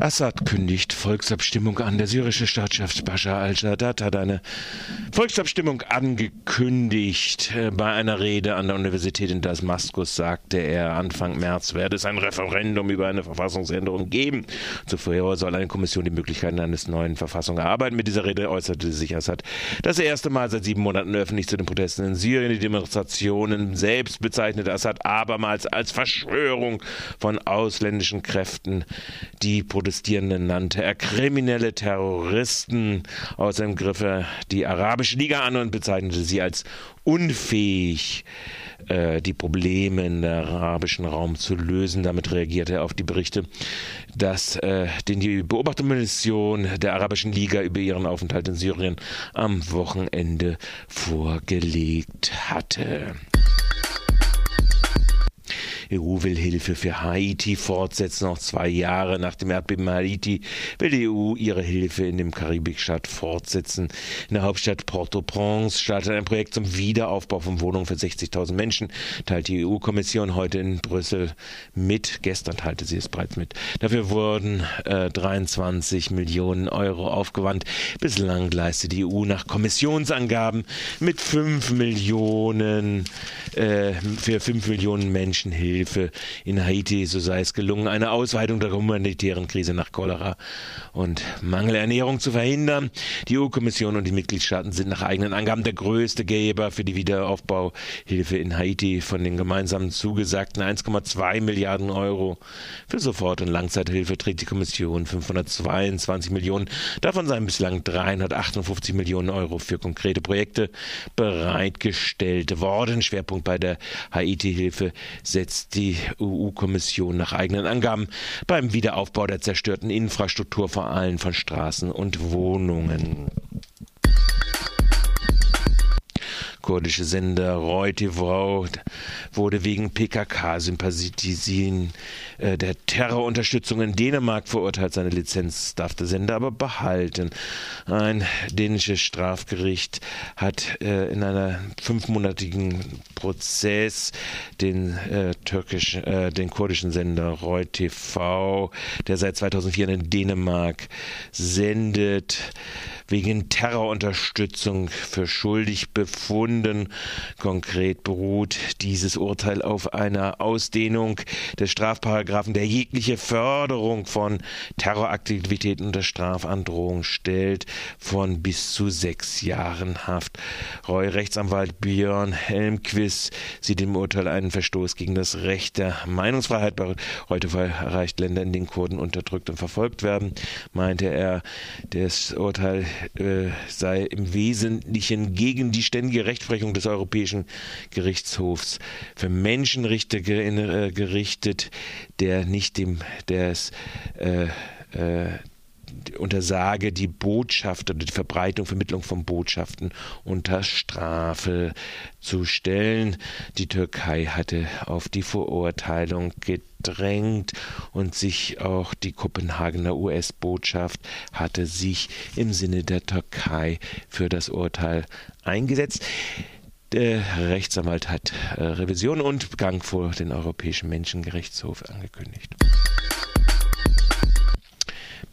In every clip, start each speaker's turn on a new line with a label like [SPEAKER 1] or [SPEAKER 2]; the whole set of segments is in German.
[SPEAKER 1] Assad kündigt Volksabstimmung an. Der syrische Staatschef Bashar al-Assad hat eine Volksabstimmung angekündigt. Bei einer Rede an der Universität in Damaskus sagte er, Anfang März werde es ein Referendum über eine Verfassungsänderung geben. Zuvor soll eine Kommission die Möglichkeiten eines neuen Verfassung erarbeiten. Mit dieser Rede äußerte sich Assad das erste Mal seit sieben Monaten öffentlich zu den Protesten in Syrien. Die Demonstrationen selbst bezeichnete Assad abermals als Verschwörung von ausländischen Kräften, die Proteste Protestierenden nannte er kriminelle Terroristen. Außerdem griff er die Arabische Liga an und bezeichnete sie als unfähig, äh, die Probleme im arabischen Raum zu lösen. Damit reagierte er auf die Berichte, dass äh, die Beobachtermission der Arabischen Liga über ihren Aufenthalt in Syrien am Wochenende vorgelegt hatte. EU will Hilfe für Haiti fortsetzen. Noch zwei Jahre nach dem Erdbeben Haiti will die EU ihre Hilfe in dem Karibikstaat fortsetzen. In der Hauptstadt Port-au-Prince startet ein Projekt zum Wiederaufbau von Wohnungen für 60.000 Menschen, teilt die EU-Kommission heute in Brüssel mit. Gestern teilte sie es bereits mit. Dafür wurden äh, 23 Millionen Euro aufgewandt. Bislang leistet die EU nach Kommissionsangaben mit 5 Millionen äh, für 5 Millionen Menschen Hilfe. Hilfe in Haiti, so sei es gelungen, eine Ausweitung der humanitären Krise nach Cholera und Mangelernährung zu verhindern. Die EU-Kommission und die Mitgliedstaaten sind nach eigenen Angaben der größte Geber für die Wiederaufbauhilfe in Haiti von den gemeinsam zugesagten 1,2 Milliarden Euro. Für Sofort- und Langzeithilfe trägt die Kommission 522 Millionen. Davon seien bislang 358 Millionen Euro für konkrete Projekte bereitgestellt worden. Schwerpunkt bei der Haiti-Hilfe setzt die EU-Kommission nach eigenen Angaben beim Wiederaufbau der zerstörten Infrastruktur, vor allem von Straßen und Wohnungen kurdische Sender Roy TV wurde wegen PKK-Sympathisien äh, der Terrorunterstützung in Dänemark verurteilt. Seine Lizenz darf der Sender aber behalten. Ein dänisches Strafgericht hat äh, in einer fünfmonatigen Prozess den äh, türkisch, äh, den kurdischen Sender Roy TV, der seit 2004 in Dänemark sendet, wegen Terrorunterstützung für schuldig befunden. Konkret beruht dieses Urteil auf einer Ausdehnung des Strafparagraphen, der jegliche Förderung von Terroraktivitäten unter Strafandrohung stellt, von bis zu sechs Jahren Haft. Roy Rechtsanwalt Björn Helmquist sieht im Urteil einen Verstoß gegen das Recht der Meinungsfreiheit. Heute erreicht Länder, in denen Kurden unterdrückt und verfolgt werden, meinte er, das Urteil äh, sei im Wesentlichen gegen die ständige Rechtsprechung des Europäischen Gerichtshofs für Menschenrechte äh, gerichtet, der nicht dem des äh, äh, untersage die Botschaft oder die Verbreitung, Vermittlung von Botschaften unter Strafe zu stellen. Die Türkei hatte auf die Verurteilung gedrängt und sich auch die Kopenhagener US-Botschaft hatte sich im Sinne der Türkei für das Urteil eingesetzt. Der Rechtsanwalt hat äh, Revision und Gang vor den Europäischen Menschengerichtshof angekündigt.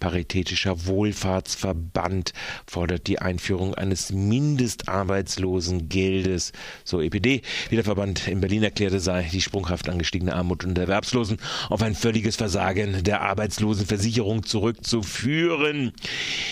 [SPEAKER 1] Paritätischer Wohlfahrtsverband fordert die Einführung eines Mindestarbeitslosengeldes. So EPD, wie der Verband in Berlin erklärte, sei die sprunghaft angestiegene Armut und Erwerbslosen auf ein völliges Versagen der Arbeitslosenversicherung zurückzuführen.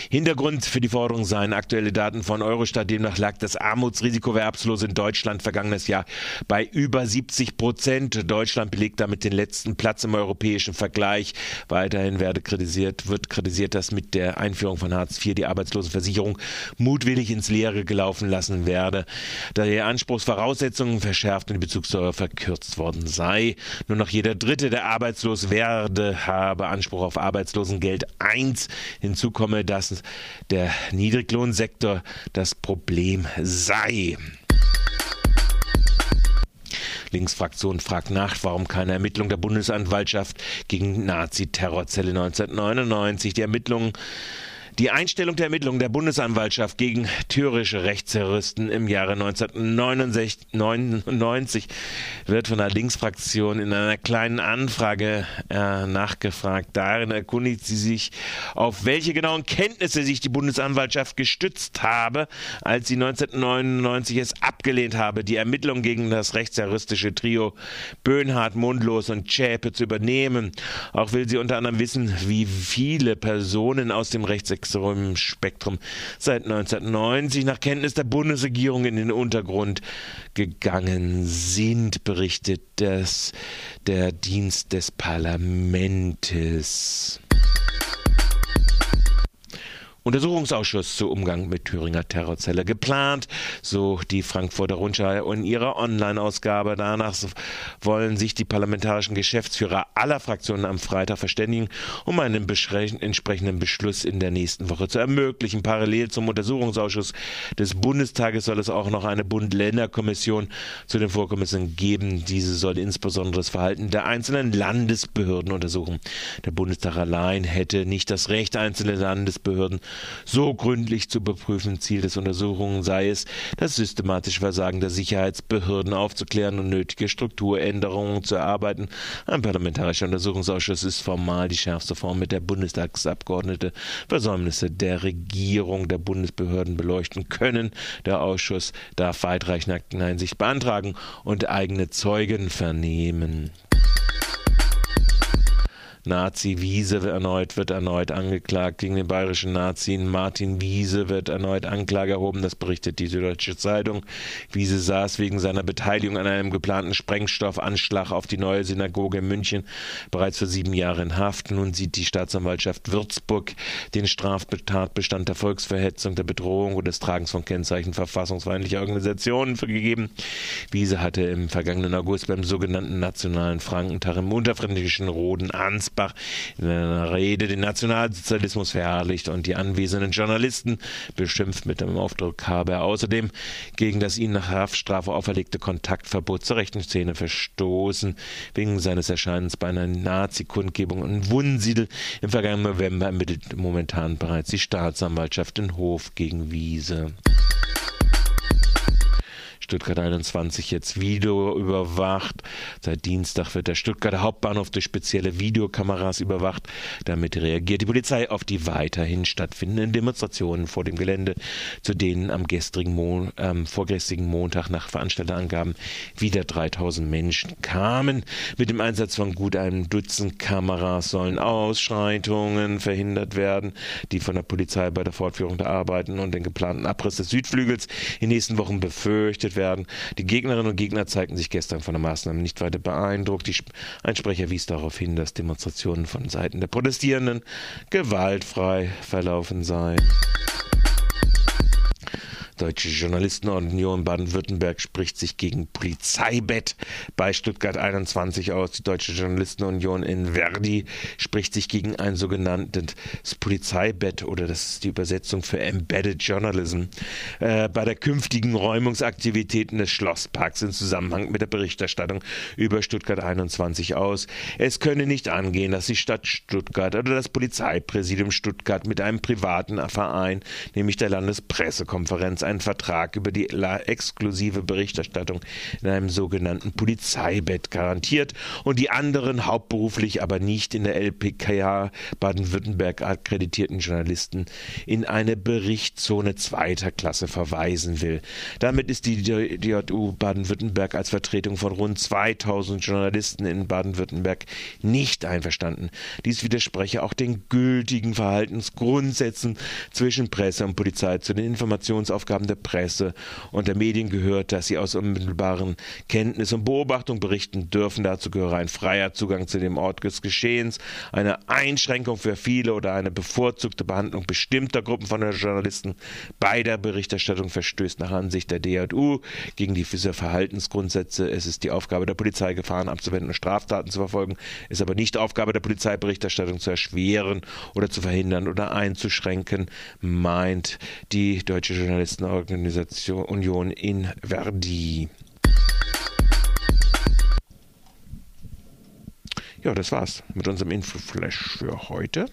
[SPEAKER 1] Hintergrund für die Forderung seien aktuelle Daten von Eurostat. Demnach lag das Armutsrisiko für Erwerbslose in Deutschland vergangenes Jahr bei über 70 Prozent. Deutschland belegt damit den letzten Platz im europäischen Vergleich. Weiterhin werde kritisiert, wird kritisiert, dass mit der Einführung von Hartz IV die Arbeitslosenversicherung mutwillig ins Leere gelaufen lassen werde, da die Anspruchsvoraussetzungen verschärft und die Bezugssteuer verkürzt worden sei. Nur noch jeder Dritte, der arbeitslos werde, habe Anspruch auf Arbeitslosengeld 1. Hinzu komme, dass der Niedriglohnsektor das Problem sei. Linksfraktion fragt nach, warum keine Ermittlung der Bundesanwaltschaft gegen Nazi-Terrorzelle 1999. Die Ermittlungen Die Einstellung der Ermittlungen der Bundesanwaltschaft gegen thürische Rechtsterroristen im Jahre 1999 wird von der Linksfraktion in einer kleinen Anfrage äh, nachgefragt. Darin erkundigt sie sich, auf welche genauen Kenntnisse sich die Bundesanwaltschaft gestützt habe, als sie 1999 es abgelehnt habe, die Ermittlungen gegen das rechtsterroristische Trio Böhnhardt, Mundlos und Schäpe zu übernehmen. Auch will sie unter anderem wissen, wie viele Personen aus dem rechtsextremen Spektrum seit 1990 nach Kenntnis der Bundesregierung in den Untergrund gegangen sind, berichtet das der Dienst des Parlamentes. Untersuchungsausschuss zu Umgang mit Thüringer Terrorzelle geplant, so die Frankfurter Rundschau in ihrer Online-Ausgabe. Danach wollen sich die parlamentarischen Geschäftsführer aller Fraktionen am Freitag verständigen, um einen entsprechenden Beschluss in der nächsten Woche zu ermöglichen. Parallel zum Untersuchungsausschuss des Bundestages soll es auch noch eine Bund-Länder-Kommission zu den Vorkommnissen geben. Diese soll insbesondere das Verhalten der einzelnen Landesbehörden untersuchen. Der Bundestag allein hätte nicht das Recht, einzelne Landesbehörden so gründlich zu überprüfen. Ziel des Untersuchungen sei es, das systematische Versagen der Sicherheitsbehörden aufzuklären und nötige Strukturänderungen zu erarbeiten. Ein parlamentarischer Untersuchungsausschuss ist formal die schärfste Form, mit der Bundestagsabgeordnete Versäumnisse der Regierung der Bundesbehörden beleuchten können. Der Ausschuss darf weitreichende Akteneinsicht beantragen und eigene Zeugen vernehmen. Nazi Wiese erneut, wird erneut angeklagt gegen den bayerischen Nazi. Martin Wiese wird erneut Anklage erhoben, das berichtet die Süddeutsche Zeitung. Wiese saß wegen seiner Beteiligung an einem geplanten Sprengstoffanschlag auf die neue Synagoge in München bereits für sieben Jahre in Haft. Nun sieht die Staatsanwaltschaft Würzburg den Straftatbestand der Volksverhetzung, der Bedrohung und des Tragens von Kennzeichen verfassungsfeindlicher Organisationen vergeben. Wiese hatte im vergangenen August beim sogenannten Nationalen Frankentag im unterfränkischen Roden Ans Ansbach in einer Rede den Nationalsozialismus verherrlicht und die anwesenden Journalisten beschimpft. Mit dem Aufdruck habe er außerdem gegen das ihnen nach Haftstrafe auferlegte Kontaktverbot zur rechten Szene verstoßen. Wegen seines Erscheinens bei einer Nazi-Kundgebung in Wunsiedel im vergangenen November ermittelt momentan bereits die Staatsanwaltschaft in Hof gegen Wiese. Stuttgart 21 jetzt Video überwacht. Seit Dienstag wird der Stuttgarter Hauptbahnhof durch spezielle Videokameras überwacht. Damit reagiert die Polizei auf die weiterhin stattfindenden Demonstrationen vor dem Gelände, zu denen am gestrigen Mon ähm, vorgestrigen Montag nach Veranstalterangaben wieder 3000 Menschen kamen. Mit dem Einsatz von gut einem Dutzend Kameras sollen Ausschreitungen verhindert werden, die von der Polizei bei der Fortführung der Arbeiten und den geplanten Abriss des Südflügels in den nächsten Wochen befürchtet gestellt werden. Die Gegnerinnen und Gegner zeigten sich gestern von der Maßnahme nicht weiter beeindruckt. Die Einsprecher wies darauf hin, dass Demonstrationen von Seiten der Protestierenden gewaltfrei verlaufen seien. Deutsche Journalistenunion Baden-Württemberg spricht sich gegen Polizeibett bei Stuttgart 21 aus. Die Deutsche Journalistenunion in Verdi spricht sich gegen ein sogenanntes Polizeibett oder das ist die Übersetzung für Embedded Journalism äh, bei der künftigen Räumungsaktivitäten des Schlossparks in Zusammenhang mit der Berichterstattung über Stuttgart 21 aus. Es könne nicht angehen, dass die Stadt Stuttgart oder das Polizeipräsidium Stuttgart mit einem privaten Verein, nämlich der Landespressekonferenz, einen Vertrag über die exklusive Berichterstattung in einem sogenannten Polizeibett garantiert und die anderen hauptberuflich, aber nicht in der LPKA Baden-Württemberg akkreditierten Journalisten in eine Berichtszone zweiter Klasse verweisen will. Damit ist die JU Baden-Württemberg als Vertretung von rund 2000 Journalisten in Baden-Württemberg nicht einverstanden. Dies widerspreche auch den gültigen Verhaltensgrundsätzen zwischen Presse und Polizei zu den Informationsaufgaben Aufgaben der Presse und der Medien gehört, dass sie aus unmittelbaren Kenntnis und Beobachtung berichten dürfen. Dazu gehöre ein freier Zugang zu dem Ort des Geschehens, eine Einschränkung für viele oder eine bevorzugte Behandlung bestimmter Gruppen von Journalisten bei der Berichterstattung verstößt nach Ansicht der DJU gegen diese Verhaltensgrundsätze. Es ist die Aufgabe der Polizei, Gefahren abzuwenden und Straftaten zu verfolgen, ist aber nicht Aufgabe der Polizei, Berichterstattung zu erschweren oder zu verhindern oder einzuschränken, meint die deutsche Journalisten Organisation Union in Verdi. Ja, das war's mit unserem Infoflash für heute.